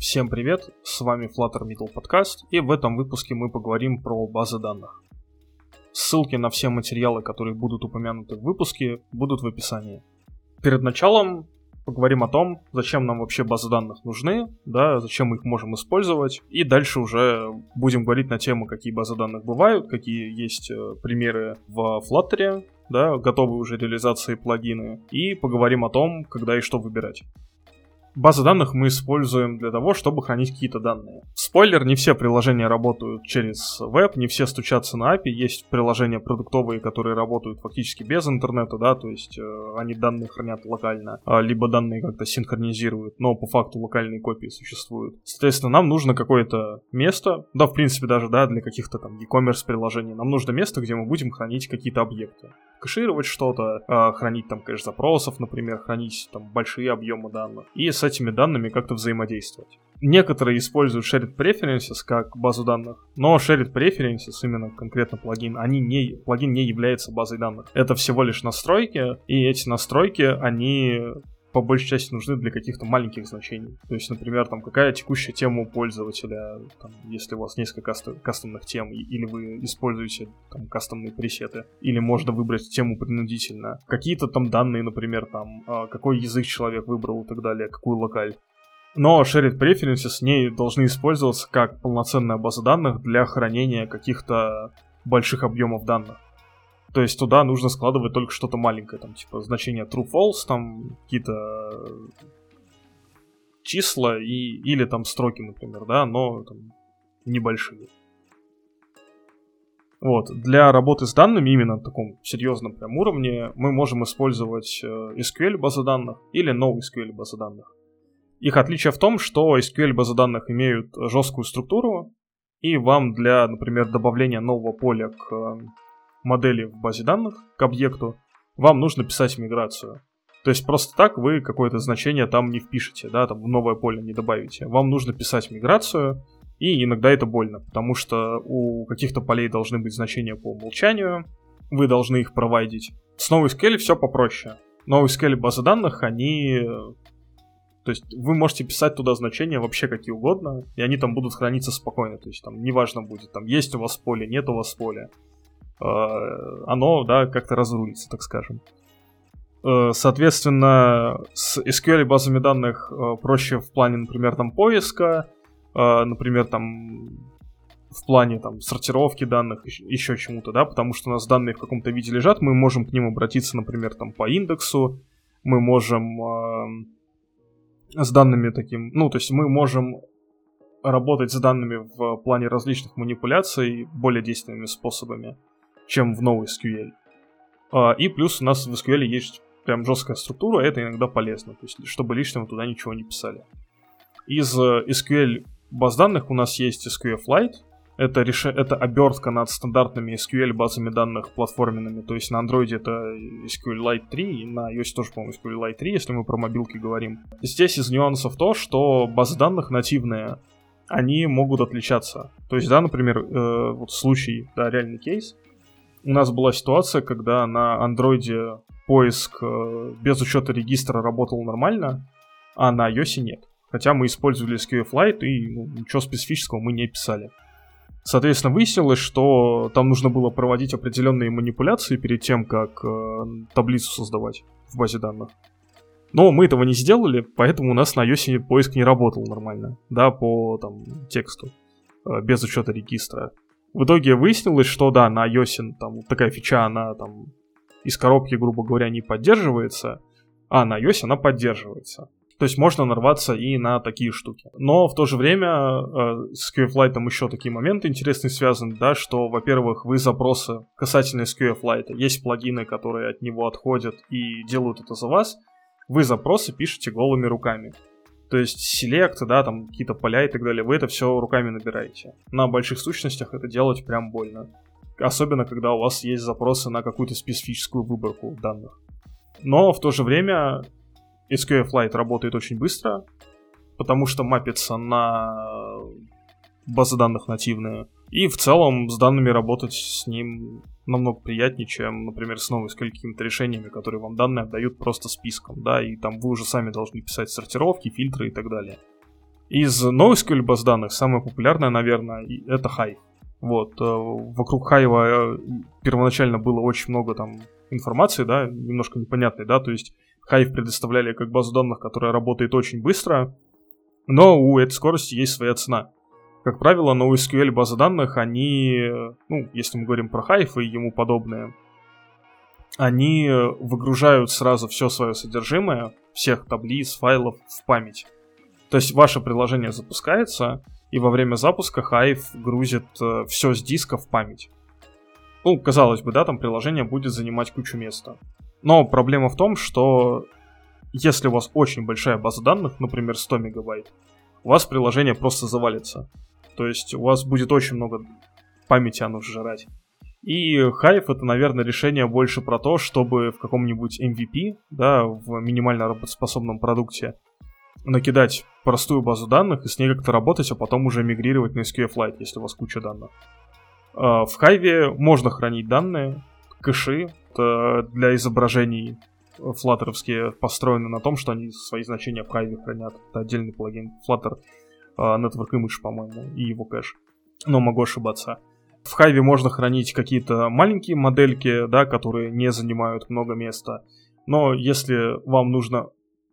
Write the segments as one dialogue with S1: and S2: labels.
S1: Всем привет, с вами Flutter Middle Podcast, и в этом выпуске мы поговорим про базы данных. Ссылки на все материалы, которые будут упомянуты в выпуске, будут в описании. Перед началом поговорим о том, зачем нам вообще базы данных нужны, да, зачем мы их можем использовать, и дальше уже будем говорить на тему, какие базы данных бывают, какие есть э, примеры в Flutter, да, готовые уже реализации плагины, и поговорим о том, когда и что выбирать. Базы данных мы используем для того, чтобы хранить какие-то данные. Спойлер, не все приложения работают через веб, не все стучатся на API. Есть приложения продуктовые, которые работают фактически без интернета, да, то есть э, они данные хранят локально, а, либо данные как-то синхронизируют, но по факту локальные копии существуют. Соответственно, нам нужно какое-то место, да, в принципе, даже, да, для каких-то там e-commerce приложений, нам нужно место, где мы будем хранить какие-то объекты. Кэшировать что-то, э, хранить там кэш запросов, например, хранить там большие объемы данных. И с этими данными как-то взаимодействовать. Некоторые используют Shared Preferences как базу данных, но Shared Preferences, именно конкретно плагин, они не, плагин не является базой данных. Это всего лишь настройки, и эти настройки, они по большей части нужны для каких-то маленьких значений. То есть, например, там какая текущая тема у пользователя, там, если у вас несколько кастомных тем, или вы используете там кастомные пресеты, или можно выбрать тему принудительно. Какие-то там данные, например, там, а, какой язык человек выбрал и так далее, какую локаль. Но Shared Preferences не должны использоваться как полноценная база данных для хранения каких-то больших объемов данных. То есть туда нужно складывать только что-то маленькое, там, типа, значение true-false, там, какие-то числа и, или там строки, например, да, но там, небольшие. Вот. Для работы с данными именно на таком серьезном прям уровне мы можем использовать э, SQL базы данных или NoSQL базы данных. Их отличие в том, что SQL базы данных имеют жесткую структуру, и вам для, например, добавления нового поля к модели в базе данных к объекту, вам нужно писать миграцию. То есть просто так вы какое-то значение там не впишете, да, там в новое поле не добавите. Вам нужно писать миграцию, и иногда это больно, потому что у каких-то полей должны быть значения по умолчанию, вы должны их проводить. С NoSQL все попроще. NoSQL базы данных, они... То есть вы можете писать туда значения вообще какие угодно, и они там будут храниться спокойно. То есть там неважно будет, там есть у вас поле, нет у вас поля. Э, оно, да, как-то разрулится, так скажем. Э, соответственно, с SQL базами данных э, проще в плане, например, там поиска, например, там в плане там сортировки данных, еще чему-то, да, потому что у нас данные в каком-то виде лежат, мы можем к ним обратиться, например, там по индексу, мы можем э, с данными таким, ну, то есть мы можем работать с данными в плане различных манипуляций более действенными способами чем в NoSQL. А, и плюс у нас в SQL есть прям жесткая структура, это иногда полезно, то есть чтобы лишнего туда ничего не писали. Из э, SQL баз данных у нас есть SQLite, это, реш... это обертка над стандартными SQL базами данных платформенными, то есть на Android это SQLite 3, и на iOS тоже, по-моему, SQLite 3, если мы про мобилки говорим. Здесь из нюансов то, что базы данных нативные, они могут отличаться. То есть, да, например, э, вот случай, да, реальный кейс, у нас была ситуация, когда на андроиде поиск э, без учета регистра работал нормально, а на iOS нет. Хотя мы использовали SQLite и ну, ничего специфического мы не писали. Соответственно, выяснилось, что там нужно было проводить определенные манипуляции перед тем, как э, таблицу создавать в базе данных. Но мы этого не сделали, поэтому у нас на iOS поиск не работал нормально, да, по там, тексту, э, без учета регистра. В итоге выяснилось, что да, на iOS там такая фича, она там из коробки, грубо говоря, не поддерживается, а на iOS она поддерживается. То есть можно нарваться и на такие штуки. Но в то же время э, с QFlight еще такие моменты интересные связаны, да, что, во-первых, вы запросы касательно SQFlight, есть плагины, которые от него отходят и делают это за вас, вы запросы пишете голыми руками. То есть селект, да, там какие-то поля и так далее, вы это все руками набираете. На больших сущностях это делать прям больно. Особенно, когда у вас есть запросы на какую-то специфическую выборку данных. Но в то же время SQLite работает очень быстро, потому что мапится на базы данных нативные. И в целом с данными работать с ним намного приятнее, чем, например, снова с какими-то решениями, которые вам данные отдают просто списком, да, и там вы уже сами должны писать сортировки, фильтры и так далее. Из NoSQL баз данных самая популярная, наверное, это Hive. Вот, э, вокруг Hive э, первоначально было очень много там информации, да, немножко непонятной, да, то есть Hive предоставляли как базу данных, которая работает очень быстро, но у этой скорости есть своя цена. Как правило, NoSQL базы данных, они, ну, если мы говорим про Hive и ему подобное, они выгружают сразу все свое содержимое, всех таблиц, файлов в память. То есть ваше приложение запускается, и во время запуска Hive грузит э, все с диска в память. Ну, казалось бы, да, там приложение будет занимать кучу места. Но проблема в том, что если у вас очень большая база данных, например, 100 мегабайт, у вас приложение просто завалится. То есть у вас будет очень много памяти оно жрать. И Hive это, наверное, решение больше про то, чтобы в каком-нибудь MVP, да, в минимально работоспособном продукте, накидать простую базу данных и с ней как-то работать, а потом уже мигрировать на SQLite, если у вас куча данных. А, в Hive можно хранить данные, кэши для изображений флаттеровские построены на том, что они свои значения в Hive хранят. Это отдельный плагин Flutter Network Image, по-моему, и его кэш. Но могу ошибаться. В Hive можно хранить какие-то маленькие модельки, да, которые не занимают много места. Но если вам нужно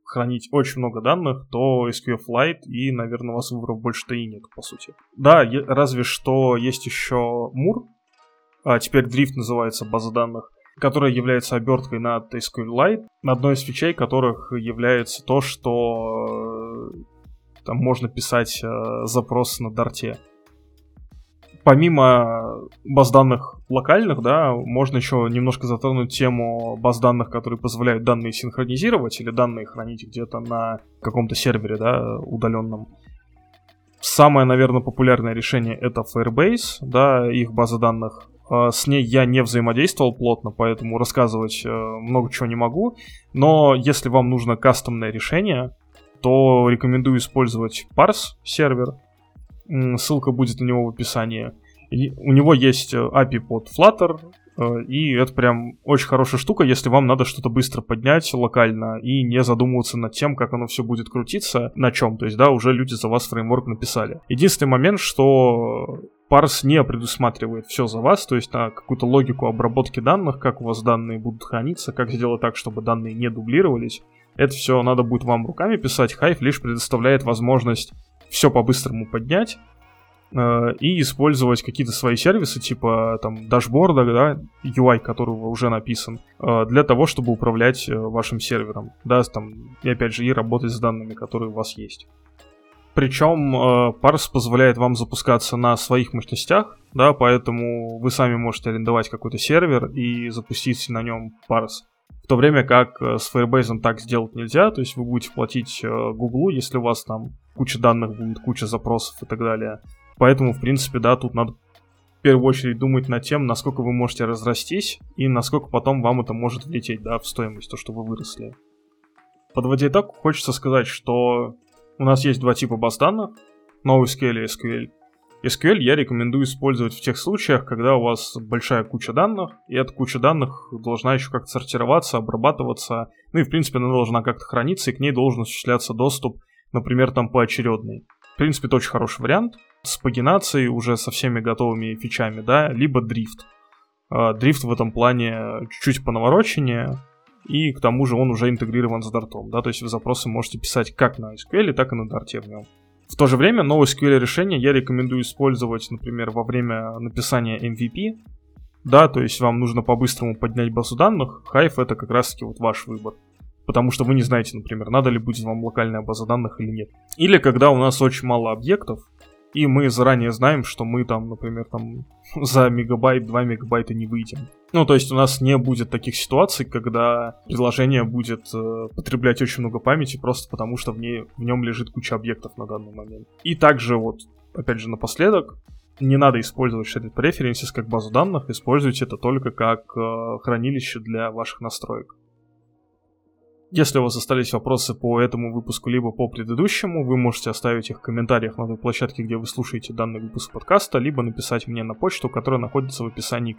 S1: хранить очень много данных, то SQLite и, наверное, у вас выборов больше-то и нет, по сути. Да, разве что есть еще Мур, а теперь Drift называется база данных, которая является оберткой над SQLite, одной из фичей которых является то, что э, там можно писать э, запрос на дарте помимо баз данных локальных, да, можно еще немножко затронуть тему баз данных, которые позволяют данные синхронизировать или данные хранить где-то на каком-то сервере, да, удаленном. Самое, наверное, популярное решение это Firebase, да, их база данных. А, с ней я не взаимодействовал плотно, поэтому рассказывать э, много чего не могу. Но если вам нужно кастомное решение, то рекомендую использовать Parse сервер, Ссылка будет на него в описании. И у него есть э, API под Flutter, э, и это прям очень хорошая штука, если вам надо что-то быстро поднять локально и не задумываться над тем, как оно все будет крутиться, на чем. То есть, да, уже люди за вас фреймворк написали. Единственный момент, что Парс не предусматривает все за вас, то есть на какую-то логику обработки данных, как у вас данные будут храниться, как сделать так, чтобы данные не дублировались. Это все надо будет вам руками писать. Hive лишь предоставляет возможность все по-быстрому поднять э, и использовать какие-то свои сервисы, типа там дашборда, да, UI которого уже написан, э, для того, чтобы управлять э, вашим сервером, да, там, и опять же, и работать с данными, которые у вас есть. Причем э, Parse позволяет вам запускаться на своих мощностях, да, поэтому вы сами можете арендовать какой-то сервер и запустить на нем Parse. В то время как э, с Firebase так сделать нельзя, то есть вы будете платить Google, если у вас там куча данных будет, куча запросов и так далее. Поэтому, в принципе, да, тут надо в первую очередь думать над тем, насколько вы можете разрастись и насколько потом вам это может влететь, да, в стоимость, то, что вы выросли. Подводя итог, хочется сказать, что у нас есть два типа баз данных, NoSQL и SQL. SQL я рекомендую использовать в тех случаях, когда у вас большая куча данных, и эта куча данных должна еще как-то сортироваться, обрабатываться, ну и в принципе она должна как-то храниться, и к ней должен осуществляться доступ например, там поочередный. В принципе, это очень хороший вариант с пагинацией, уже со всеми готовыми фичами, да, либо дрифт. А, дрифт в этом плане чуть-чуть понавороченнее, и к тому же он уже интегрирован с дартом, да, то есть вы запросы можете писать как на SQL, так и на дарте в нем. В то же время новое SQL решение я рекомендую использовать, например, во время написания MVP, да, то есть вам нужно по-быстрому поднять базу данных, Hive это как раз-таки вот ваш выбор. Потому что вы не знаете, например, надо ли будет вам локальная база данных или нет. Или когда у нас очень мало объектов, и мы заранее знаем, что мы там, например, там за мегабайт, 2 мегабайта не выйдем. Ну, то есть у нас не будет таких ситуаций, когда приложение будет э, потреблять очень много памяти просто потому, что в, ней, в нем лежит куча объектов на данный момент. И также вот, опять же, напоследок, не надо использовать Shared Preferences как базу данных, используйте это только как э, хранилище для ваших настроек. Если у вас остались вопросы по этому выпуску, либо по предыдущему, вы можете оставить их в комментариях на той площадке, где вы слушаете данный выпуск подкаста, либо написать мне на почту, которая находится в описании